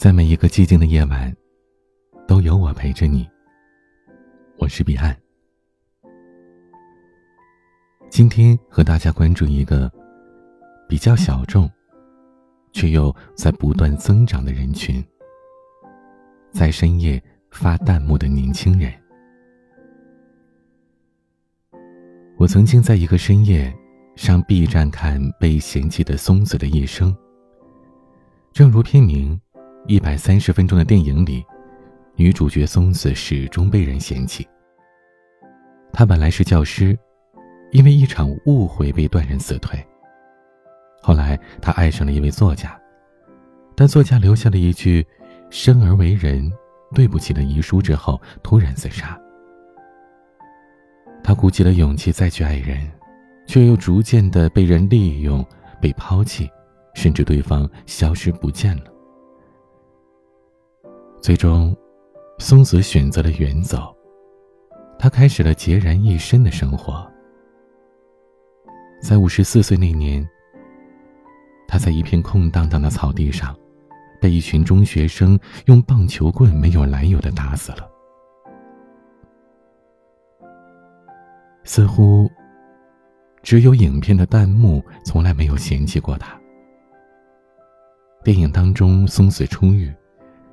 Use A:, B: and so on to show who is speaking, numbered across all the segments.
A: 在每一个寂静的夜晚，都有我陪着你。我是彼岸。今天和大家关注一个比较小众，却又在不断增长的人群，在深夜发弹幕的年轻人。我曾经在一个深夜上 B 站看被嫌弃的松子的一生。正如片名，一百三十分钟的电影里，女主角松子始终被人嫌弃。她本来是教师，因为一场误会被断然辞退。后来，她爱上了一位作家，但作家留下了一句“生而为人，对不起”的遗书之后，突然自杀。他鼓起了勇气再去爱人，却又逐渐的被人利用、被抛弃，甚至对方消失不见了。最终，松子选择了远走，他开始了孑然一身的生活。在五十四岁那年，他在一片空荡荡的草地上，被一群中学生用棒球棍没有来由的打死了。似乎，只有影片的弹幕从来没有嫌弃过他。电影当中，松子出狱，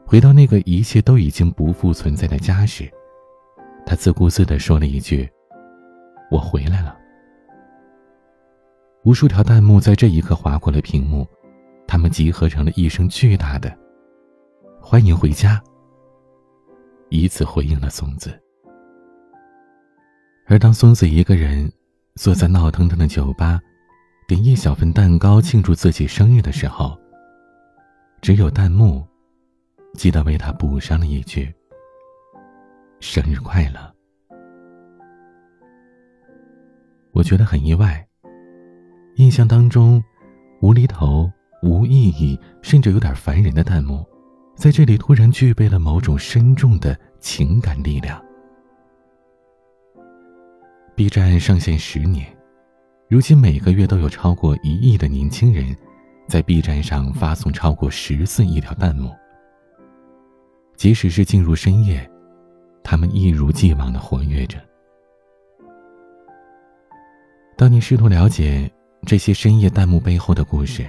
A: 回到那个一切都已经不复存在的家时，他自顾自的说了一句：“我回来了。”无数条弹幕在这一刻划过了屏幕，他们集合成了一声巨大的“欢迎回家”，以此回应了松子。而当松子一个人坐在闹腾腾的酒吧，点一小份蛋糕庆祝自己生日的时候，只有弹幕记得为他补上了一句：“生日快乐。”我觉得很意外。印象当中，无厘头、无意义，甚至有点烦人的弹幕，在这里突然具备了某种深重的情感力量。B 站上线十年，如今每个月都有超过一亿的年轻人，在 B 站上发送超过十四亿条弹幕。即使是进入深夜，他们一如既往的活跃着。当你试图了解这些深夜弹幕背后的故事，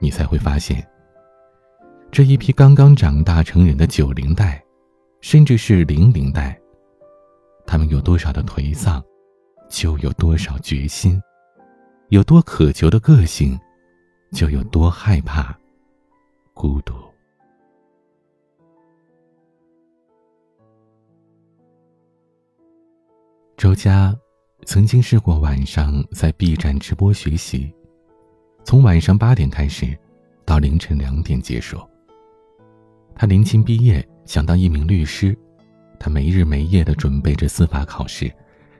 A: 你才会发现，这一批刚刚长大成人的九零代，甚至是零零代，他们有多少的颓丧。就有多少决心，有多渴求的个性，就有多害怕孤独。周佳曾经试过晚上在 B 站直播学习，从晚上八点开始，到凌晨两点结束。他临近毕业，想当一名律师，他没日没夜的准备着司法考试。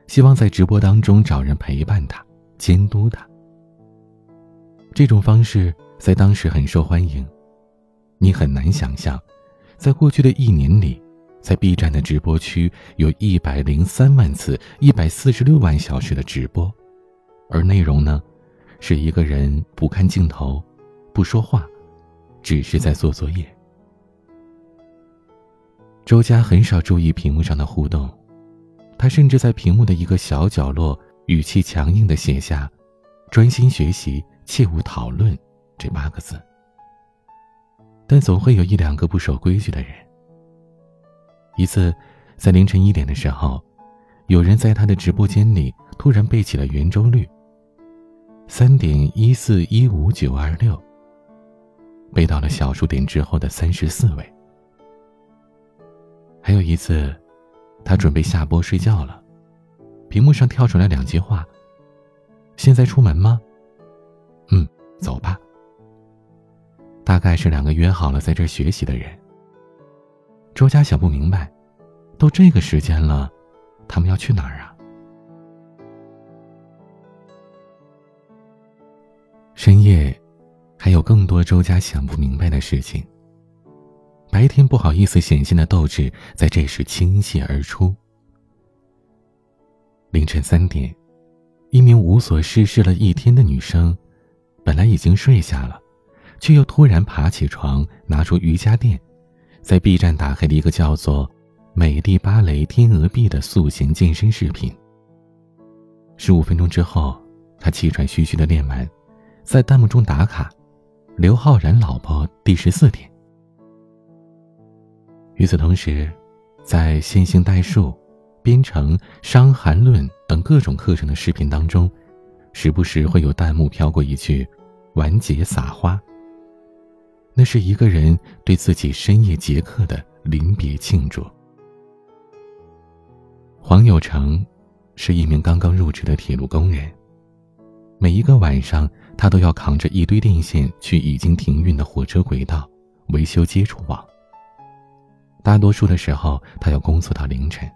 A: 希望在直播当中找人陪伴他、监督他。这种方式在当时很受欢迎。你很难想象，在过去的一年里，在 B 站的直播区有一百零三万次、一百四十六万小时的直播，而内容呢，是一个人不看镜头、不说话，只是在做作业。周佳很少注意屏幕上的互动。他甚至在屏幕的一个小角落，语气强硬的写下“专心学习，切勿讨论”这八个字。但总会有一两个不守规矩的人。一次，在凌晨一点的时候，有人在他的直播间里突然背起了圆周率：三点一四一五九二六，背到了小数点之后的三十四位。还有一次。他准备下播睡觉了，屏幕上跳出来两句话：“现在出门吗？”“嗯，走吧。”大概是两个约好了在这学习的人。周家想不明白，都这个时间了，他们要去哪儿啊？深夜，还有更多周家想不明白的事情。白天不好意思显现的斗志，在这时倾泻而出。凌晨三点，一名无所事事了一天的女生，本来已经睡下了，却又突然爬起床，拿出瑜伽垫，在 B 站打开了一个叫做“美丽芭蕾天鹅臂”的塑形健身视频。十五分钟之后，他气喘吁吁的练完，在弹幕中打卡：“刘昊然老婆第十四天。”与此同时，在线性代数、编程、伤寒论等各种课程的视频当中，时不时会有弹幕飘过一句：“完结撒花。”那是一个人对自己深夜结课的临别庆祝。黄有成是一名刚刚入职的铁路工人，每一个晚上，他都要扛着一堆电线去已经停运的火车轨道维修接触网。大多数的时候，他要工作到凌晨。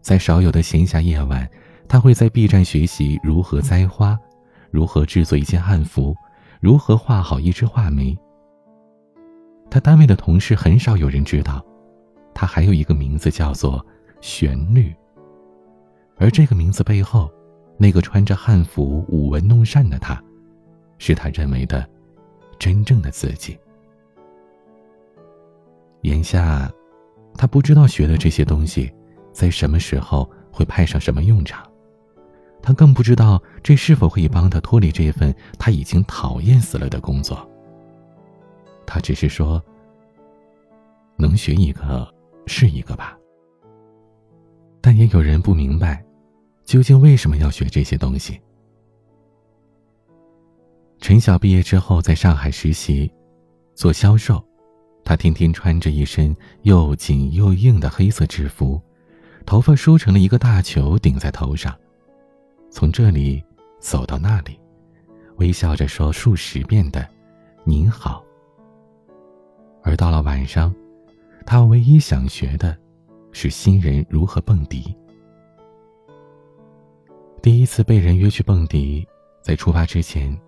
A: 在少有的闲暇夜晚，他会在 B 站学习如何栽花，如何制作一件汉服，如何画好一支画眉。他单位的同事很少有人知道，他还有一个名字叫做旋律。而这个名字背后，那个穿着汉服舞文弄扇的他，是他认为的真正的自己。眼下，他不知道学的这些东西，在什么时候会派上什么用场，他更不知道这是否可以帮他脱离这份他已经讨厌死了的工作。他只是说：“能学一个是一个吧。”但也有人不明白，究竟为什么要学这些东西。陈晓毕业之后在上海实习，做销售。他天天穿着一身又紧又硬的黑色制服，头发梳成了一个大球顶在头上，从这里走到那里，微笑着说数十遍的“您好”。而到了晚上，他唯一想学的，是新人如何蹦迪。第一次被人约去蹦迪，在出发之前，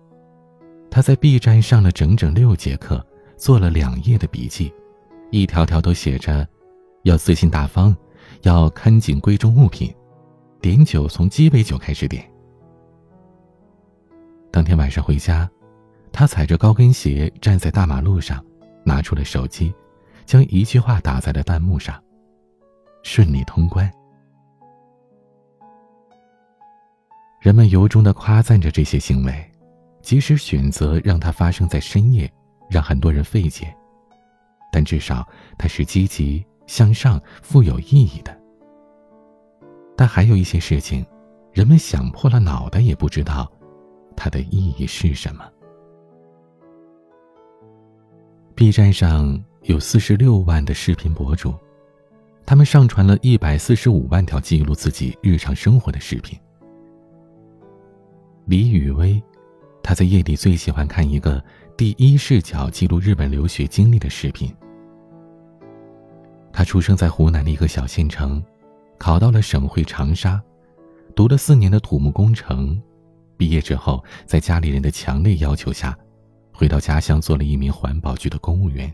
A: 他在 B 站上了整整六节课。做了两页的笔记，一条条都写着：要自信大方，要看紧贵重物品，点酒从鸡尾酒开始点。当天晚上回家，他踩着高跟鞋站在大马路上，拿出了手机，将一句话打在了弹幕上：“顺利通关。”人们由衷的夸赞着这些行为，即使选择让它发生在深夜。让很多人费解，但至少它是积极向上、富有意义的。但还有一些事情，人们想破了脑袋也不知道它的意义是什么。B 站上有四十六万的视频博主，他们上传了一百四十五万条记录自己日常生活的视频。李雨薇，她在夜里最喜欢看一个。第一视角记录日本留学经历的视频。他出生在湖南的一个小县城，考到了省会长沙，读了四年的土木工程，毕业之后，在家里人的强烈要求下，回到家乡做了一名环保局的公务员。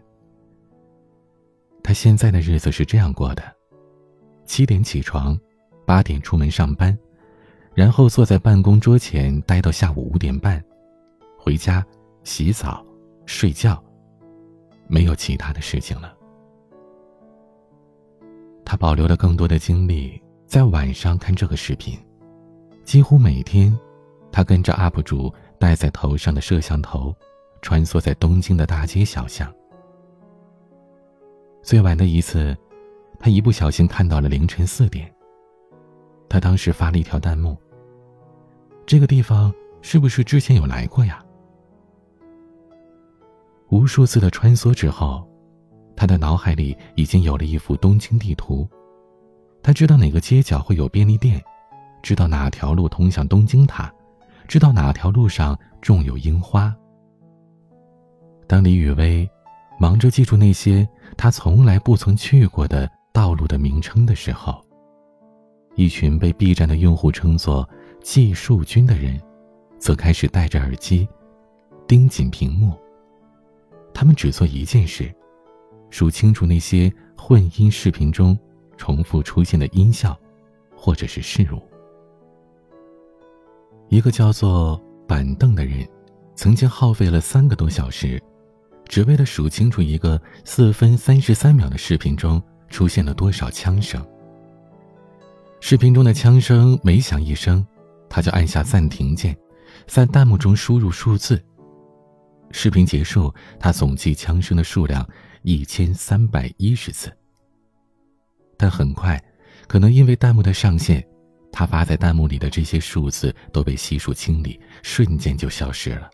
A: 他现在的日子是这样过的：七点起床，八点出门上班，然后坐在办公桌前待到下午五点半，回家。洗澡、睡觉，没有其他的事情了。他保留了更多的精力在晚上看这个视频，几乎每天，他跟着 UP 主戴在头上的摄像头，穿梭在东京的大街小巷。最晚的一次，他一不小心看到了凌晨四点。他当时发了一条弹幕：“这个地方是不是之前有来过呀？”无数次的穿梭之后，他的脑海里已经有了一幅东京地图。他知道哪个街角会有便利店，知道哪条路通向东京塔，知道哪条路上种有樱花。当李雨薇忙着记住那些他从来不曾去过的道路的名称的时候，一群被 B 站的用户称作“技术君”的人，则开始戴着耳机，盯紧屏幕。他们只做一件事，数清楚那些混音视频中重复出现的音效，或者是事物。一个叫做板凳的人，曾经耗费了三个多小时，只为了数清楚一个四分三十三秒的视频中出现了多少枪声。视频中的枪声每响一声，他就按下暂停键，在弹幕中输入数字。视频结束，他总计枪声的数量一千三百一十次。但很快，可能因为弹幕的上限，他发在弹幕里的这些数字都被悉数清理，瞬间就消失了。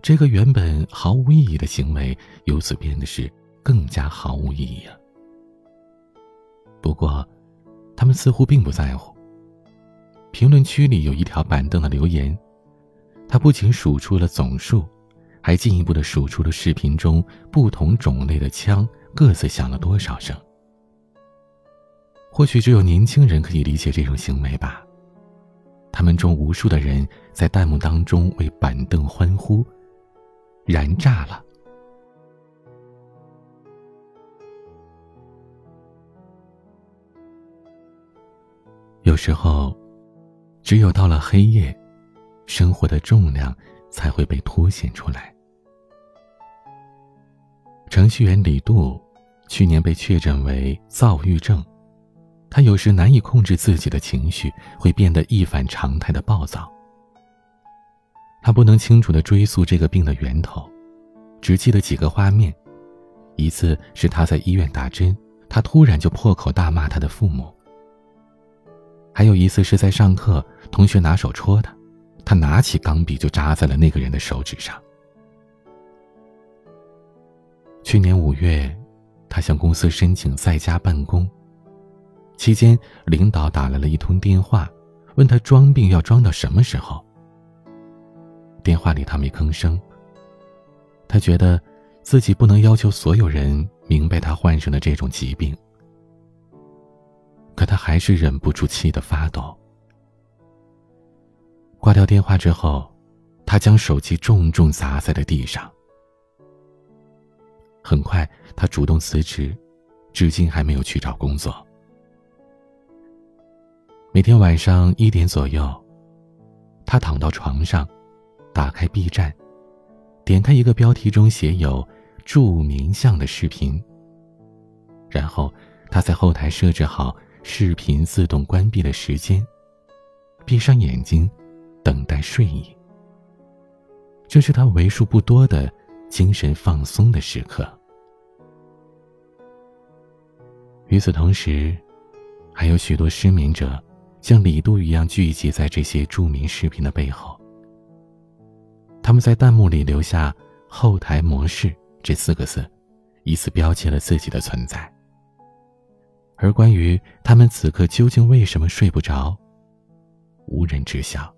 A: 这个原本毫无意义的行为，由此变得是更加毫无意义了。不过，他们似乎并不在乎。评论区里有一条板凳的留言，他不仅数出了总数，还进一步的数出了视频中不同种类的枪各自响了多少声。或许只有年轻人可以理解这种行为吧。他们中无数的人在弹幕当中为板凳欢呼。燃炸了。有时候，只有到了黑夜，生活的重量才会被凸显出来。程序员李杜去年被确诊为躁郁症，他有时难以控制自己的情绪，会变得一反常态的暴躁。他不能清楚的追溯这个病的源头，只记得几个画面：一次是他在医院打针，他突然就破口大骂他的父母；还有一次是在上课，同学拿手戳他，他拿起钢笔就扎在了那个人的手指上。去年五月，他向公司申请在家办公，期间领导打来了一通电话，问他装病要装到什么时候。电话里，他没吭声。他觉得自己不能要求所有人明白他患上的这种疾病，可他还是忍不住气得发抖。挂掉电话之后，他将手机重重砸在了地上。很快，他主动辞职，至今还没有去找工作。每天晚上一点左右，他躺到床上。打开 B 站，点开一个标题中写有“著名相”的视频。然后他在后台设置好视频自动关闭的时间，闭上眼睛，等待睡意。这是他为数不多的精神放松的时刻。与此同时，还有许多失眠者像李杜一样聚集在这些著名视频的背后。他们在弹幕里留下“后台模式”这四个字，以此标记了自己的存在。而关于他们此刻究竟为什么睡不着，无人知晓。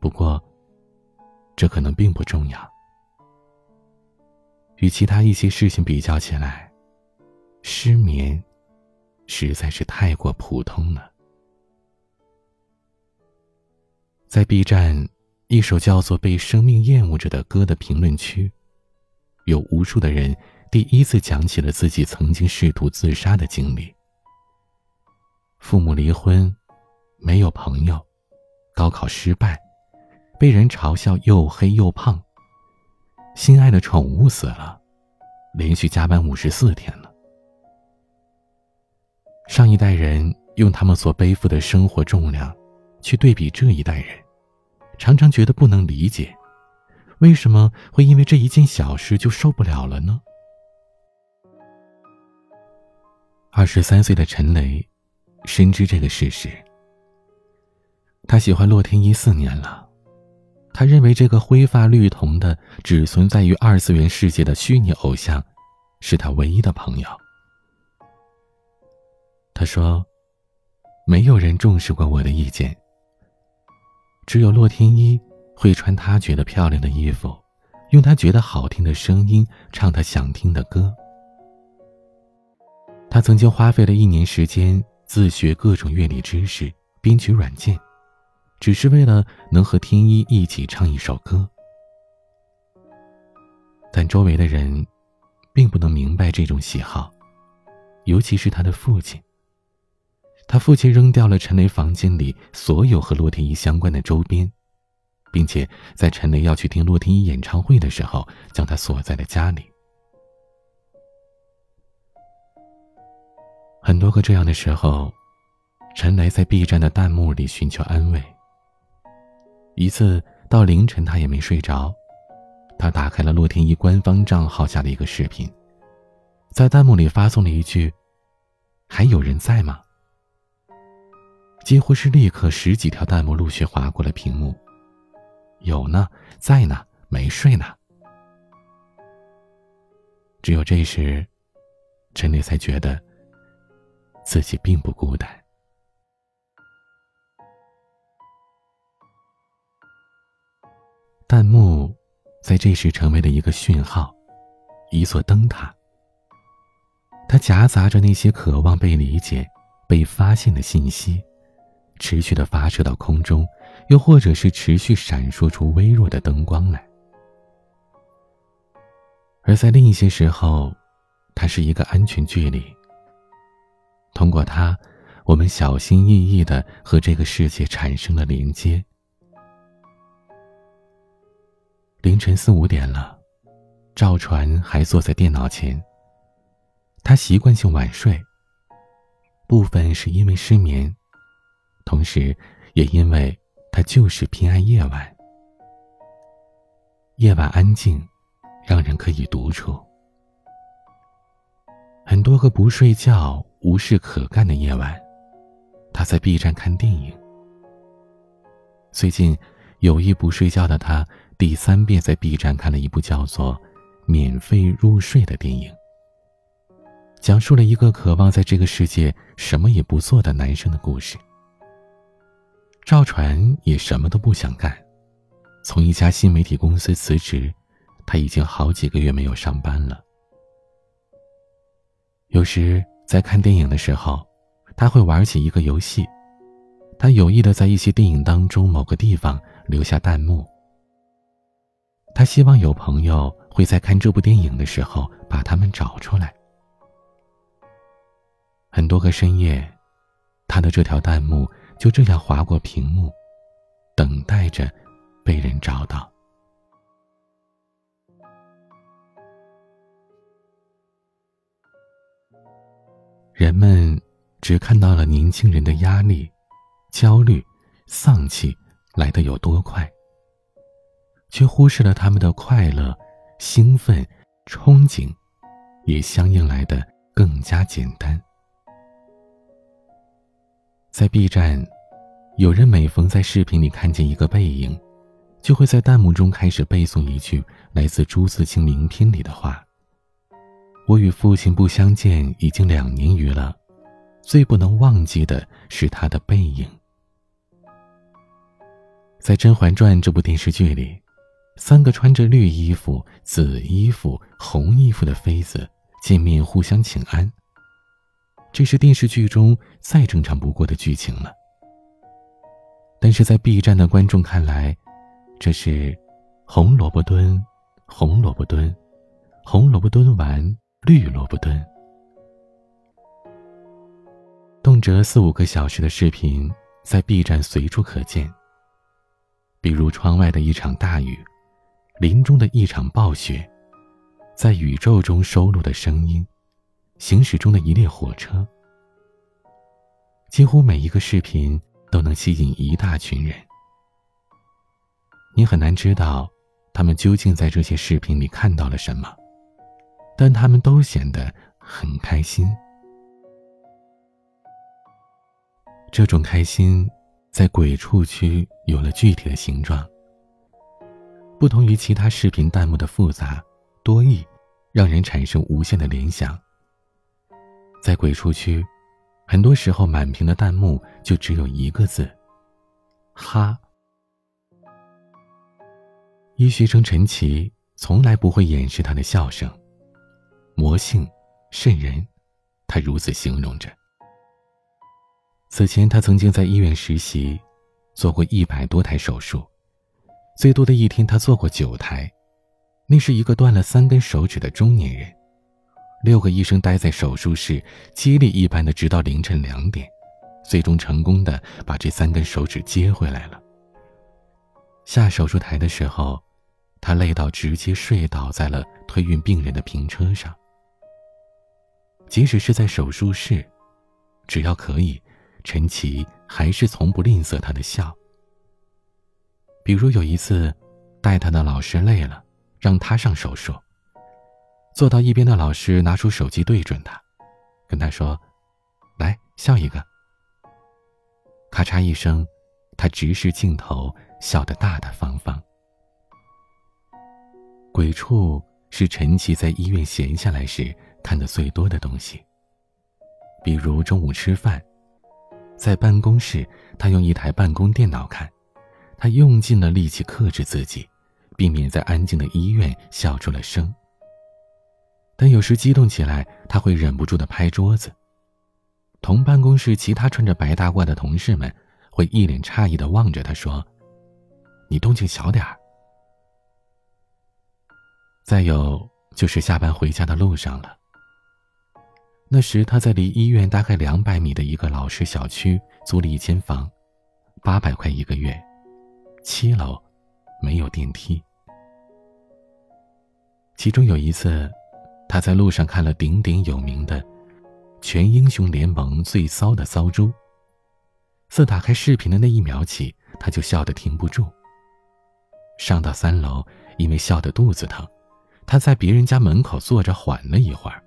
A: 不过，这可能并不重要。与其他一些事情比较起来，失眠实在是太过普通了。在 B 站。一首叫做《被生命厌恶着》的歌的评论区，有无数的人第一次讲起了自己曾经试图自杀的经历。父母离婚，没有朋友，高考失败，被人嘲笑又黑又胖。心爱的宠物死了，连续加班五十四天了。上一代人用他们所背负的生活重量，去对比这一代人。常常觉得不能理解，为什么会因为这一件小事就受不了了呢？二十三岁的陈雷深知这个事实。他喜欢洛天依四年了，他认为这个灰发绿瞳的只存在于二次元世界的虚拟偶像，是他唯一的朋友。说：“没有人重视过我的意见。”只有洛天依会穿她觉得漂亮的衣服，用她觉得好听的声音唱她想听的歌。他曾经花费了一年时间自学各种乐理知识、编曲软件，只是为了能和天一一起唱一首歌。但周围的人并不能明白这种喜好，尤其是他的父亲。他父亲扔掉了陈雷房间里所有和洛天依相关的周边，并且在陈雷要去听洛天依演唱会的时候，将他锁在了家里。很多个这样的时候，陈雷在 B 站的弹幕里寻求安慰。一次到凌晨，他也没睡着，他打开了洛天依官方账号下的一个视频，在弹幕里发送了一句：“还有人在吗？”几乎是立刻，十几条弹幕陆续划过了屏幕。有呢，在呢，没睡呢。只有这时，陈烈才觉得自己并不孤单。弹幕在这时成为了一个讯号，一座灯塔。它夹杂着那些渴望被理解、被发现的信息。持续的发射到空中，又或者是持续闪烁出微弱的灯光来。而在另一些时候，它是一个安全距离。通过它，我们小心翼翼的和这个世界产生了连接。凌晨四五点了，赵传还坐在电脑前。他习惯性晚睡，部分是因为失眠。同时，也因为他就是偏爱夜晚。夜晚安静，让人可以独处。很多个不睡觉、无事可干的夜晚，他在 B 站看电影。最近，有意不睡觉的他，第三遍在 B 站看了一部叫做《免费入睡》的电影，讲述了一个渴望在这个世界什么也不做的男生的故事。赵传也什么都不想干，从一家新媒体公司辞职，他已经好几个月没有上班了。有时在看电影的时候，他会玩起一个游戏，他有意的在一些电影当中某个地方留下弹幕。他希望有朋友会在看这部电影的时候把他们找出来。很多个深夜，他的这条弹幕。就这样划过屏幕，等待着被人找到。人们只看到了年轻人的压力、焦虑、丧气来得有多快，却忽视了他们的快乐、兴奋、憧憬，也相应来的更加简单。在 B 站，有人每逢在视频里看见一个背影，就会在弹幕中开始背诵一句来自朱自清名篇里的话：“我与父亲不相见已经两年余了，最不能忘记的是他的背影。”在《甄嬛传》这部电视剧里，三个穿着绿衣服、紫衣服、红衣服的妃子见面互相请安。这是电视剧中再正常不过的剧情了，但是在 B 站的观众看来，这是红萝卜蹲，红萝卜蹲，红萝卜蹲完绿萝卜蹲，动辄四五个小时的视频在 B 站随处可见。比如窗外的一场大雨，林中的一场暴雪，在宇宙中收录的声音。行驶中的一列火车，几乎每一个视频都能吸引一大群人。你很难知道他们究竟在这些视频里看到了什么，但他们都显得很开心。这种开心在鬼畜区有了具体的形状。不同于其他视频弹幕的复杂多义，让人产生无限的联想。在鬼畜区，很多时候满屏的弹幕就只有一个字：“哈。”医学生陈奇从来不会掩饰他的笑声，魔性渗人，他如此形容着。此前，他曾经在医院实习，做过一百多台手术，最多的一天他做过九台，那是一个断了三根手指的中年人。六个医生待在手术室，接力一般的直到凌晨两点，最终成功的把这三根手指接回来了。下手术台的时候，他累到直接睡倒在了推运病人的平车上。即使是在手术室，只要可以，陈奇还是从不吝啬他的笑。比如有一次，带他的老师累了，让他上手术。坐到一边的老师拿出手机对准他，跟他说：“来笑一个。”咔嚓一声，他直视镜头，笑得大大方方。鬼畜是陈奇在医院闲下来时看的最多的东西。比如中午吃饭，在办公室，他用一台办公电脑看。他用尽了力气克制自己，避免在安静的医院笑出了声。但有时激动起来，他会忍不住的拍桌子。同办公室其他穿着白大褂的同事们会一脸诧异的望着他说：“你动静小点儿。”再有就是下班回家的路上了。那时他在离医院大概两百米的一个老式小区租了一间房，八百块一个月。七楼没有电梯。其中有一次，他在路上看了鼎鼎有名的《全英雄联盟》最骚的骚猪。自打开视频的那一秒起，他就笑得停不住。上到三楼，因为笑得肚子疼，他在别人家门口坐着缓了一会儿，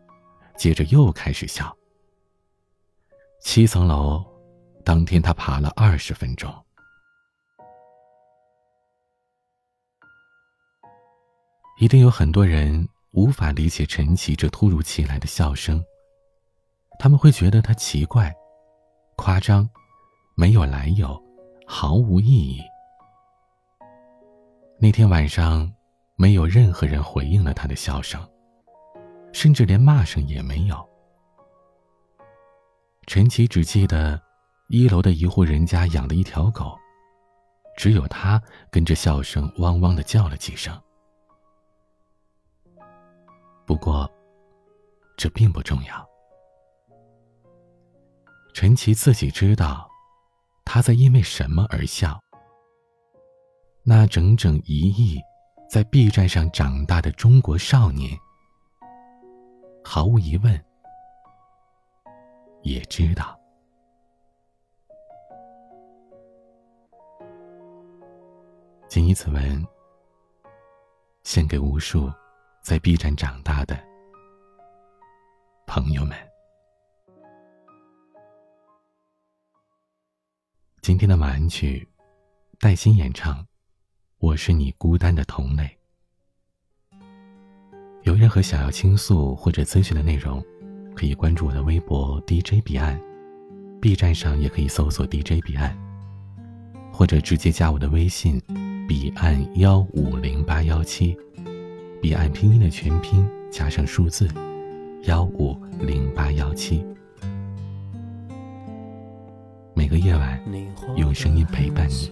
A: 接着又开始笑。七层楼，当天他爬了二十分钟。一定有很多人无法理解陈奇这突如其来的笑声，他们会觉得他奇怪、夸张、没有来由、毫无意义。那天晚上，没有任何人回应了他的笑声，甚至连骂声也没有。陈奇只记得，一楼的一户人家养的一条狗，只有他跟着笑声汪汪的叫了几声。不过，这并不重要。陈奇自己知道，他在因为什么而笑。那整整一亿在 B 站上长大的中国少年，毫无疑问也知道。谨以此文，献给无数。在 B 站长大的朋友们，今天的晚安曲，戴鑫演唱《我是你孤单的同类》。有任何想要倾诉或者咨询的内容，可以关注我的微博 DJ 彼岸，B 站上也可以搜索 DJ 彼岸，或者直接加我的微信彼岸幺五零八幺七。彼岸拼音的全拼加上数字幺五零八幺七，每个夜晚用声音陪伴你。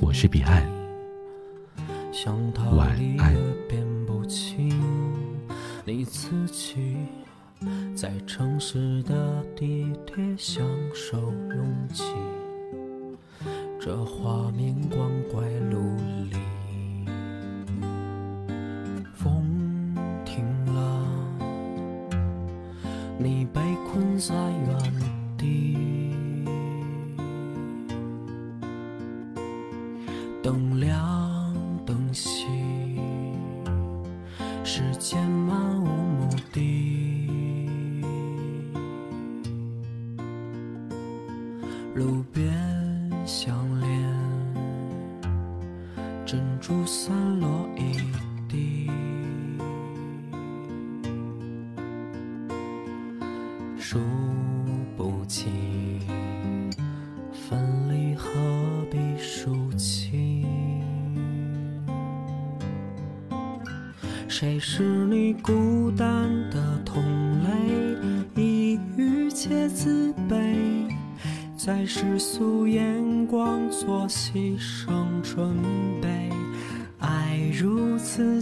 A: 我是彼岸，晚安。你自己在城市的地铁享受拥挤，这画面光怪陆离。你被困在原地等凉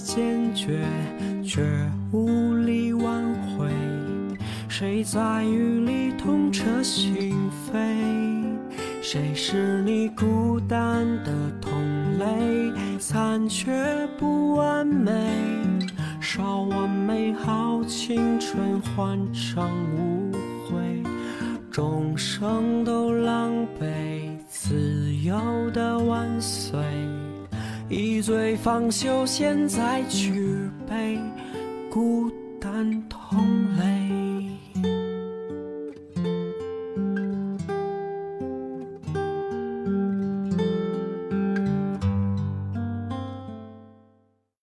A: 坚决，却无力挽回。谁在雨里痛彻心扉？
B: 谁是你孤单的同类？残缺不完美，烧完美好青春换成无悔，众生都狼狈，自由的万岁。一醉方休，现在举杯，孤单同类。